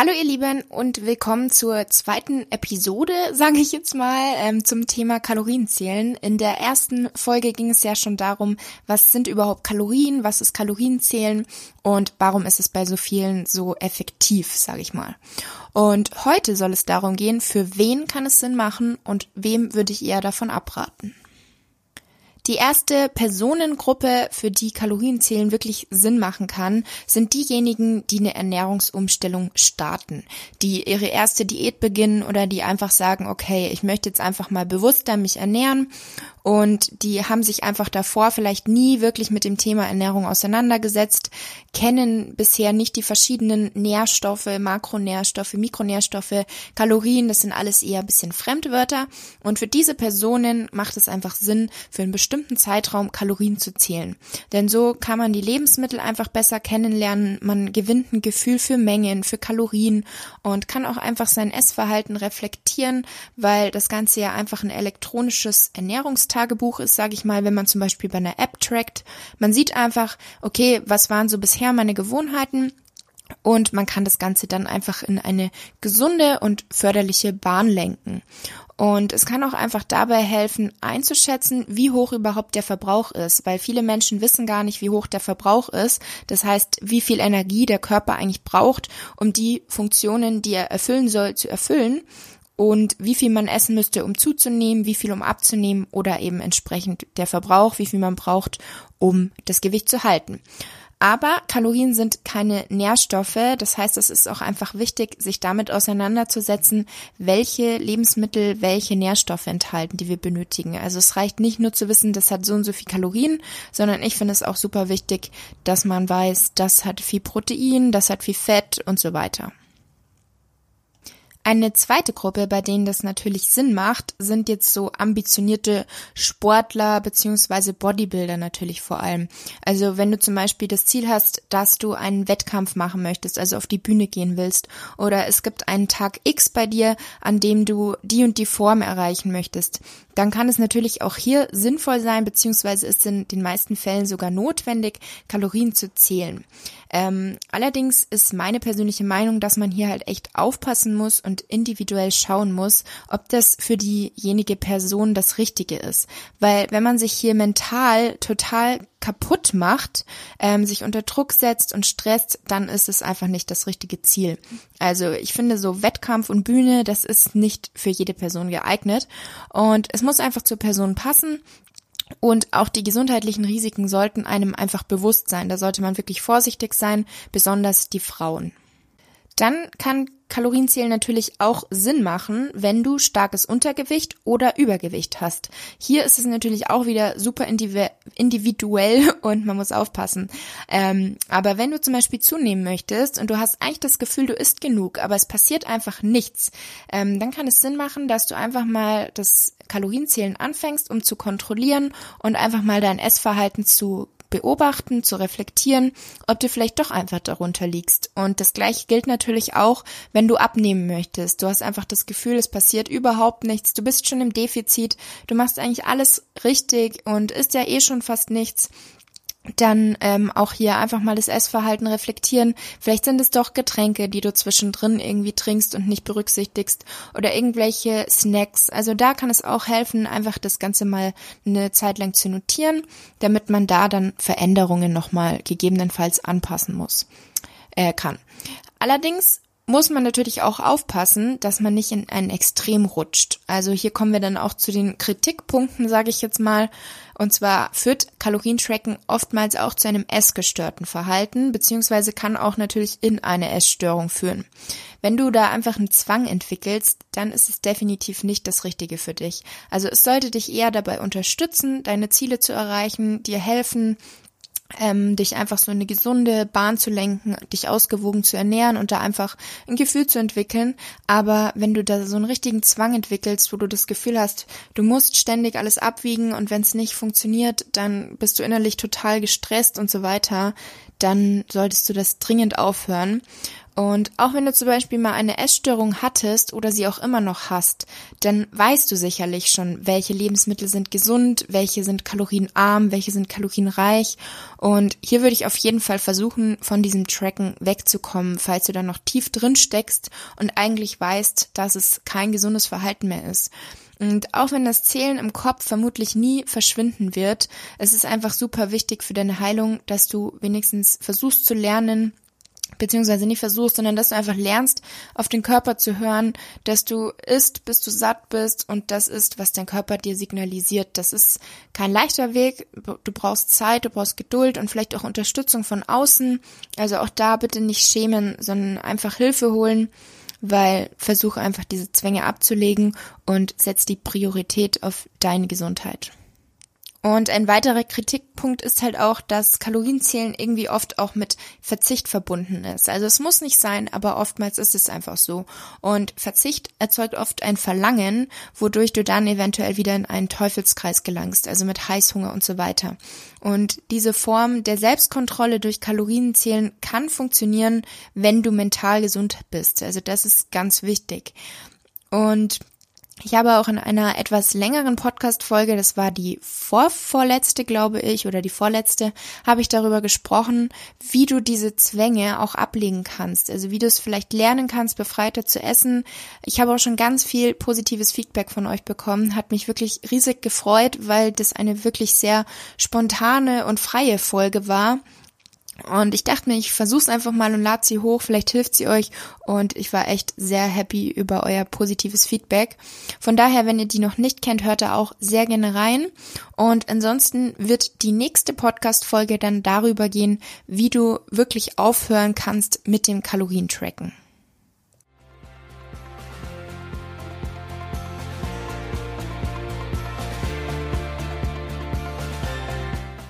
Hallo ihr Lieben und willkommen zur zweiten Episode, sage ich jetzt mal, ähm, zum Thema Kalorienzählen. In der ersten Folge ging es ja schon darum, was sind überhaupt Kalorien, was ist Kalorienzählen und warum ist es bei so vielen so effektiv, sage ich mal. Und heute soll es darum gehen, für wen kann es Sinn machen und wem würde ich eher davon abraten. Die erste Personengruppe, für die Kalorienzählen wirklich Sinn machen kann, sind diejenigen, die eine Ernährungsumstellung starten, die ihre erste Diät beginnen oder die einfach sagen, okay, ich möchte jetzt einfach mal bewusster mich ernähren. Und die haben sich einfach davor vielleicht nie wirklich mit dem Thema Ernährung auseinandergesetzt, kennen bisher nicht die verschiedenen Nährstoffe, Makronährstoffe, Mikronährstoffe, Kalorien, das sind alles eher ein bisschen Fremdwörter. Und für diese Personen macht es einfach Sinn, für einen bestimmten Zeitraum Kalorien zu zählen. Denn so kann man die Lebensmittel einfach besser kennenlernen, man gewinnt ein Gefühl für Mengen, für Kalorien und kann auch einfach sein Essverhalten reflektieren, weil das Ganze ja einfach ein elektronisches Ernährungs Tagebuch ist, sage ich mal, wenn man zum Beispiel bei einer App trackt. Man sieht einfach, okay, was waren so bisher meine Gewohnheiten und man kann das Ganze dann einfach in eine gesunde und förderliche Bahn lenken. Und es kann auch einfach dabei helfen, einzuschätzen, wie hoch überhaupt der Verbrauch ist, weil viele Menschen wissen gar nicht, wie hoch der Verbrauch ist. Das heißt, wie viel Energie der Körper eigentlich braucht, um die Funktionen, die er erfüllen soll, zu erfüllen und wie viel man essen müsste, um zuzunehmen, wie viel um abzunehmen oder eben entsprechend der Verbrauch, wie viel man braucht, um das Gewicht zu halten. Aber Kalorien sind keine Nährstoffe, das heißt, es ist auch einfach wichtig, sich damit auseinanderzusetzen, welche Lebensmittel welche Nährstoffe enthalten, die wir benötigen. Also es reicht nicht nur zu wissen, das hat so und so viel Kalorien, sondern ich finde es auch super wichtig, dass man weiß, das hat viel Protein, das hat viel Fett und so weiter. Eine zweite Gruppe, bei denen das natürlich Sinn macht, sind jetzt so ambitionierte Sportler beziehungsweise Bodybuilder natürlich vor allem. Also wenn du zum Beispiel das Ziel hast, dass du einen Wettkampf machen möchtest, also auf die Bühne gehen willst, oder es gibt einen Tag X bei dir, an dem du die und die Form erreichen möchtest, dann kann es natürlich auch hier sinnvoll sein, beziehungsweise ist in den meisten Fällen sogar notwendig, Kalorien zu zählen. Ähm, allerdings ist meine persönliche Meinung, dass man hier halt echt aufpassen muss und individuell schauen muss, ob das für diejenige Person das Richtige ist. Weil wenn man sich hier mental total kaputt macht, ähm, sich unter Druck setzt und stresst, dann ist es einfach nicht das richtige Ziel. Also ich finde so Wettkampf und Bühne, das ist nicht für jede Person geeignet und es muss einfach zur Person passen und auch die gesundheitlichen Risiken sollten einem einfach bewusst sein. Da sollte man wirklich vorsichtig sein, besonders die Frauen. Dann kann Kalorienzählen natürlich auch Sinn machen, wenn du starkes Untergewicht oder Übergewicht hast. Hier ist es natürlich auch wieder super individuell und man muss aufpassen. Ähm, aber wenn du zum Beispiel zunehmen möchtest und du hast eigentlich das Gefühl, du isst genug, aber es passiert einfach nichts, ähm, dann kann es Sinn machen, dass du einfach mal das Kalorienzählen anfängst, um zu kontrollieren und einfach mal dein Essverhalten zu beobachten, zu reflektieren, ob du vielleicht doch einfach darunter liegst. Und das gleiche gilt natürlich auch, wenn du abnehmen möchtest. Du hast einfach das Gefühl, es passiert überhaupt nichts, du bist schon im Defizit, du machst eigentlich alles richtig und isst ja eh schon fast nichts dann ähm, auch hier einfach mal das Essverhalten reflektieren. Vielleicht sind es doch Getränke, die du zwischendrin irgendwie trinkst und nicht berücksichtigst oder irgendwelche Snacks. Also da kann es auch helfen, einfach das Ganze mal eine Zeit lang zu notieren, damit man da dann Veränderungen nochmal gegebenenfalls anpassen muss, äh, kann. Allerdings muss man natürlich auch aufpassen, dass man nicht in ein Extrem rutscht. Also hier kommen wir dann auch zu den Kritikpunkten, sage ich jetzt mal. Und zwar führt Kalorientracken oftmals auch zu einem essgestörten Verhalten, beziehungsweise kann auch natürlich in eine Essstörung führen. Wenn du da einfach einen Zwang entwickelst, dann ist es definitiv nicht das Richtige für dich. Also es sollte dich eher dabei unterstützen, deine Ziele zu erreichen, dir helfen, ähm, dich einfach so eine gesunde Bahn zu lenken, dich ausgewogen zu ernähren und da einfach ein Gefühl zu entwickeln. Aber wenn du da so einen richtigen Zwang entwickelst, wo du das Gefühl hast, du musst ständig alles abwiegen und wenn es nicht funktioniert, dann bist du innerlich total gestresst und so weiter, dann solltest du das dringend aufhören. Und auch wenn du zum Beispiel mal eine Essstörung hattest oder sie auch immer noch hast, dann weißt du sicherlich schon, welche Lebensmittel sind gesund, welche sind kalorienarm, welche sind kalorienreich. Und hier würde ich auf jeden Fall versuchen, von diesem Tracken wegzukommen, falls du da noch tief drin steckst und eigentlich weißt, dass es kein gesundes Verhalten mehr ist. Und auch wenn das Zählen im Kopf vermutlich nie verschwinden wird, es ist einfach super wichtig für deine Heilung, dass du wenigstens versuchst zu lernen, beziehungsweise nicht versuchst, sondern dass du einfach lernst, auf den Körper zu hören, dass du isst, bis du satt bist und das ist, was dein Körper dir signalisiert. Das ist kein leichter Weg. Du brauchst Zeit, du brauchst Geduld und vielleicht auch Unterstützung von außen. Also auch da bitte nicht schämen, sondern einfach Hilfe holen, weil versuche einfach diese Zwänge abzulegen und setz die Priorität auf deine Gesundheit. Und ein weiterer Kritikpunkt ist halt auch, dass Kalorienzählen irgendwie oft auch mit Verzicht verbunden ist. Also es muss nicht sein, aber oftmals ist es einfach so. Und Verzicht erzeugt oft ein Verlangen, wodurch du dann eventuell wieder in einen Teufelskreis gelangst, also mit Heißhunger und so weiter. Und diese Form der Selbstkontrolle durch Kalorienzählen kann funktionieren, wenn du mental gesund bist. Also das ist ganz wichtig. Und ich habe auch in einer etwas längeren Podcast-Folge, das war die vorvorletzte, glaube ich, oder die vorletzte, habe ich darüber gesprochen, wie du diese Zwänge auch ablegen kannst. Also wie du es vielleicht lernen kannst, befreiter zu essen. Ich habe auch schon ganz viel positives Feedback von euch bekommen. Hat mich wirklich riesig gefreut, weil das eine wirklich sehr spontane und freie Folge war. Und ich dachte mir, ich versuch's einfach mal und lade sie hoch, vielleicht hilft sie euch. Und ich war echt sehr happy über euer positives Feedback. Von daher, wenn ihr die noch nicht kennt, hört da auch sehr gerne rein. Und ansonsten wird die nächste Podcast-Folge dann darüber gehen, wie du wirklich aufhören kannst mit dem Kalorientracken.